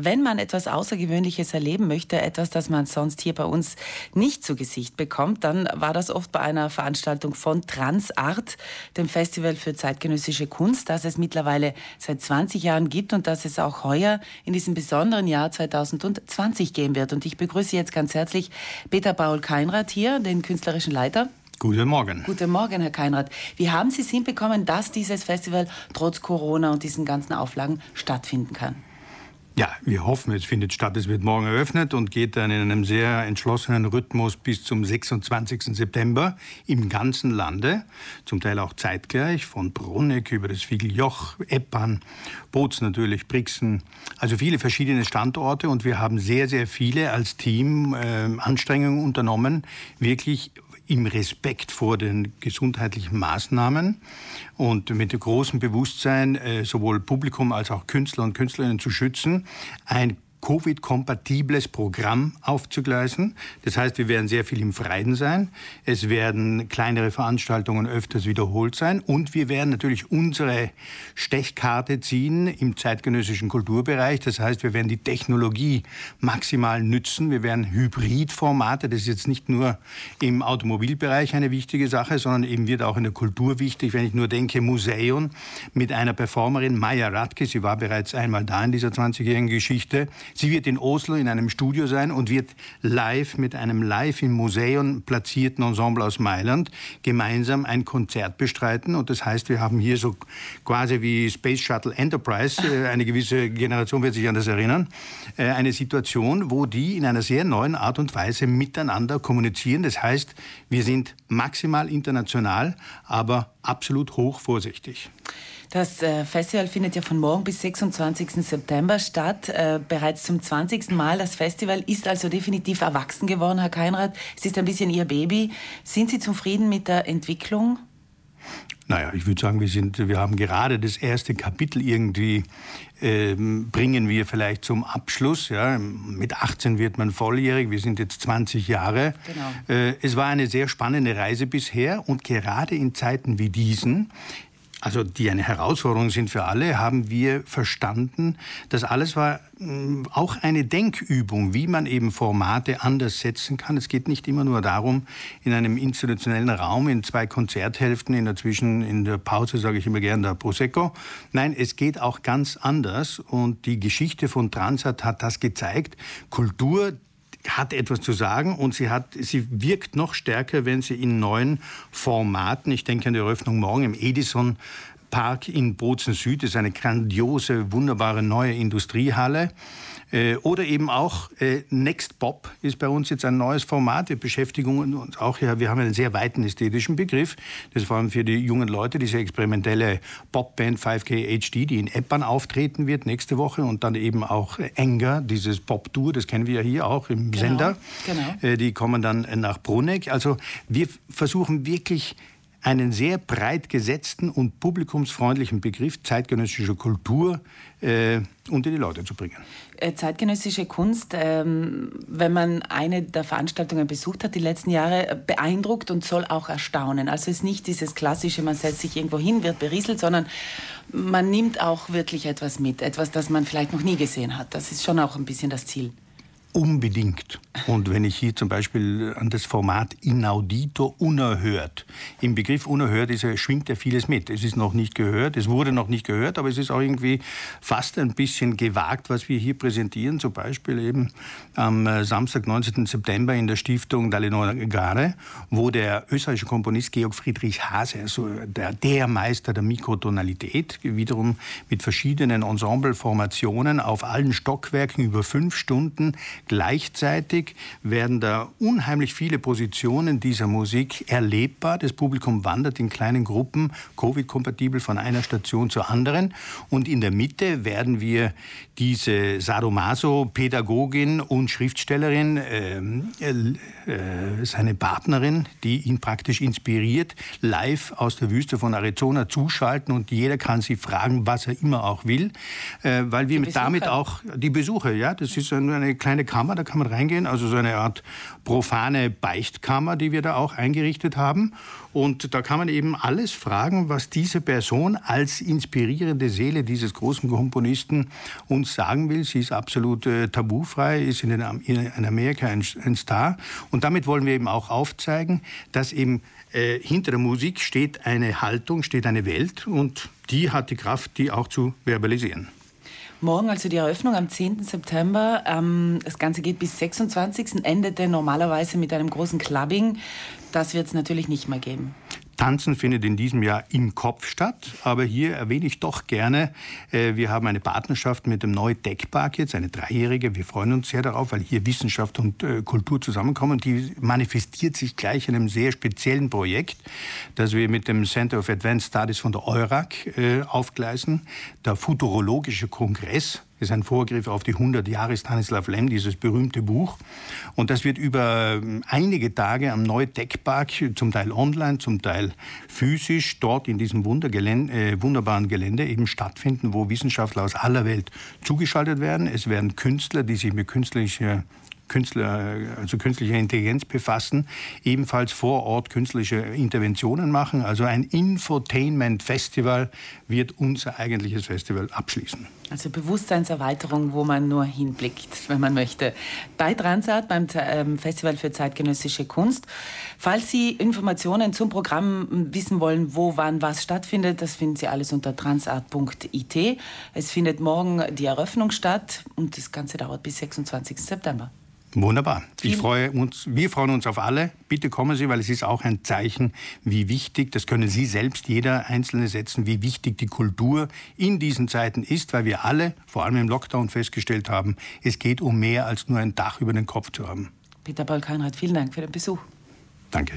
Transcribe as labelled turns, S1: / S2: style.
S1: wenn man etwas Außergewöhnliches erleben möchte, etwas, das man sonst hier bei uns nicht zu Gesicht bekommt, dann war das oft bei einer Veranstaltung von Transart, dem Festival für zeitgenössische Kunst, das es mittlerweile seit 20 Jahren gibt und das es auch heuer in diesem besonderen Jahr 2020 geben wird. Und ich begrüße jetzt ganz herzlich Peter Paul Keinrad hier, den künstlerischen Leiter.
S2: Guten Morgen.
S1: Guten Morgen, Herr Keinrad. Wie haben Sie es hinbekommen, dass dieses Festival trotz Corona und diesen ganzen Auflagen stattfinden kann?
S2: Ja, wir hoffen, es findet statt. Es wird morgen eröffnet und geht dann in einem sehr entschlossenen Rhythmus bis zum 26. September im ganzen Lande. Zum Teil auch zeitgleich, von Bruneck über das Fiegeljoch, Eppan, Boz natürlich, Brixen. Also viele verschiedene Standorte und wir haben sehr, sehr viele als Team äh, Anstrengungen unternommen, wirklich im Respekt vor den gesundheitlichen Maßnahmen und mit dem großen Bewusstsein, äh, sowohl Publikum als auch Künstler und Künstlerinnen zu schützen, ein Covid-kompatibles Programm aufzugleisen. Das heißt, wir werden sehr viel im Freien sein. Es werden kleinere Veranstaltungen öfters wiederholt sein. Und wir werden natürlich unsere Stechkarte ziehen im zeitgenössischen Kulturbereich. Das heißt, wir werden die Technologie maximal nützen. Wir werden Hybridformate, das ist jetzt nicht nur im Automobilbereich eine wichtige Sache, sondern eben wird auch in der Kultur wichtig. Wenn ich nur denke, Museum mit einer Performerin, Maya Radke, sie war bereits einmal da in dieser 20-jährigen Geschichte. Sie wird in Oslo in einem Studio sein und wird live mit einem live im Museum platzierten Ensemble aus Mailand gemeinsam ein Konzert bestreiten. Und das heißt, wir haben hier so quasi wie Space Shuttle Enterprise, äh, eine gewisse Generation wird sich an das erinnern, äh, eine Situation, wo die in einer sehr neuen Art und Weise miteinander kommunizieren. Das heißt, wir sind maximal international, aber absolut hoch vorsichtig.
S1: Das äh, Festival findet ja von morgen bis 26. September statt. Äh, bereits zum 20. Mal. Das Festival ist also definitiv erwachsen geworden, Herr Keinrad. Es ist ein bisschen Ihr Baby. Sind Sie zufrieden mit der Entwicklung?
S2: Naja, ich würde sagen, wir, sind, wir haben gerade das erste Kapitel irgendwie, ähm, bringen wir vielleicht zum Abschluss. Ja. Mit 18 wird man volljährig, wir sind jetzt 20 Jahre. Genau. Äh, es war eine sehr spannende Reise bisher und gerade in Zeiten wie diesen also die eine Herausforderung sind für alle, haben wir verstanden, das alles war mm, auch eine Denkübung, wie man eben Formate anders setzen kann. Es geht nicht immer nur darum, in einem institutionellen Raum, in zwei Konzerthälften, in der Zwischen, in der Pause sage ich immer gern der Prosecco. Nein, es geht auch ganz anders und die Geschichte von Transat hat das gezeigt. Kultur, hat etwas zu sagen und sie, hat, sie wirkt noch stärker, wenn sie in neuen Formaten, ich denke an die Eröffnung morgen im Edison Park in Bozen Süd, ist eine grandiose, wunderbare neue Industriehalle. Äh, oder eben auch äh, Next Pop ist bei uns jetzt ein neues Format. Wir beschäftigen uns auch, ja, wir haben einen sehr weiten ästhetischen Begriff. Das ist vor allem für die jungen Leute, diese experimentelle Popband 5K HD, die in Eppern auftreten wird nächste Woche und dann eben auch Enger, dieses Pop-Tour, das kennen wir ja hier auch im genau, Sender. Genau. Äh, die kommen dann nach Bruneck. Also wir versuchen wirklich einen sehr breit gesetzten und publikumsfreundlichen Begriff zeitgenössischer Kultur äh, unter die Leute zu bringen.
S1: Äh, zeitgenössische Kunst, ähm, wenn man eine der Veranstaltungen besucht hat, die letzten Jahre, beeindruckt und soll auch erstaunen. Also es ist nicht dieses klassische, man setzt sich irgendwo hin, wird berieselt, sondern man nimmt auch wirklich etwas mit, etwas, das man vielleicht noch nie gesehen hat. Das ist schon auch ein bisschen das Ziel.
S2: Unbedingt. Und wenn ich hier zum Beispiel an das Format inaudito, unerhört, im Begriff unerhört ist, schwingt ja vieles mit. Es ist noch nicht gehört, es wurde noch nicht gehört, aber es ist auch irgendwie fast ein bisschen gewagt, was wir hier präsentieren. Zum Beispiel eben am äh, Samstag, 19. September in der Stiftung Dalinor Gare, wo der österreichische Komponist Georg Friedrich Hase, also der, der Meister der Mikrotonalität, wiederum mit verschiedenen Ensembleformationen auf allen Stockwerken über fünf Stunden Gleichzeitig werden da unheimlich viele Positionen dieser Musik erlebbar. Das Publikum wandert in kleinen Gruppen, Covid-kompatibel von einer Station zur anderen. Und in der Mitte werden wir diese Sadomaso-Pädagogin und Schriftstellerin, ähm, äh, äh, seine Partnerin, die ihn praktisch inspiriert, live aus der Wüste von Arizona zuschalten und jeder kann sie fragen, was er immer auch will, äh, weil wir damit auch die Besucher, ja, das ist eine kleine Kammer, da kann man reingehen, also so eine Art profane Beichtkammer, die wir da auch eingerichtet haben. Und da kann man eben alles fragen, was diese Person als inspirierende Seele dieses großen Komponisten uns sagen will. Sie ist absolut äh, tabufrei, ist in, den, in Amerika ein, ein Star. Und damit wollen wir eben auch aufzeigen, dass eben äh, hinter der Musik steht eine Haltung, steht eine Welt und die hat die Kraft, die auch zu verbalisieren.
S1: Morgen, also die Eröffnung am 10. September. Ähm, das Ganze geht bis 26. endete normalerweise mit einem großen Clubbing. Das wird es natürlich nicht mehr geben.
S2: Tanzen findet in diesem Jahr im Kopf statt, aber hier erwähne ich doch gerne, äh, wir haben eine Partnerschaft mit dem Neu-Deck-Park jetzt, eine dreijährige. Wir freuen uns sehr darauf, weil hier Wissenschaft und äh, Kultur zusammenkommen. Die manifestiert sich gleich in einem sehr speziellen Projekt, das wir mit dem Center of Advanced Studies von der EURAC äh, aufgleisen. Der Futurologische Kongress ist ein Vorgriff auf die 100 Jahre Stanislav Lem, dieses berühmte Buch. Und das wird über ähm, einige Tage am Neudeckpark, zum Teil online, zum Teil physisch, dort in diesem äh, wunderbaren Gelände eben stattfinden, wo Wissenschaftler aus aller Welt zugeschaltet werden. Es werden Künstler, die sich mit künstlicher Künstler, also künstlicher Intelligenz befassen, ebenfalls vor Ort künstliche Interventionen machen. Also ein Infotainment-Festival wird unser eigentliches Festival abschließen.
S1: Also Bewusstseinserweiterung, wo man nur hinblickt, wenn man möchte. Bei Transart, beim ähm, Festival für zeitgenössische Kunst. Falls Sie Informationen zum Programm wissen wollen, wo, wann, was stattfindet, das finden Sie alles unter transart.it. Es findet morgen die Eröffnung statt und das Ganze dauert bis 26. September.
S2: Wunderbar. Ich freue uns, wir freuen uns auf alle. Bitte kommen Sie, weil es ist auch ein Zeichen, wie wichtig, das können Sie selbst, jeder Einzelne setzen, wie wichtig die Kultur in diesen Zeiten ist, weil wir alle, vor allem im Lockdown, festgestellt haben, es geht um mehr als nur ein Dach über den Kopf zu haben.
S1: Peter Paul vielen Dank für den Besuch.
S2: Danke.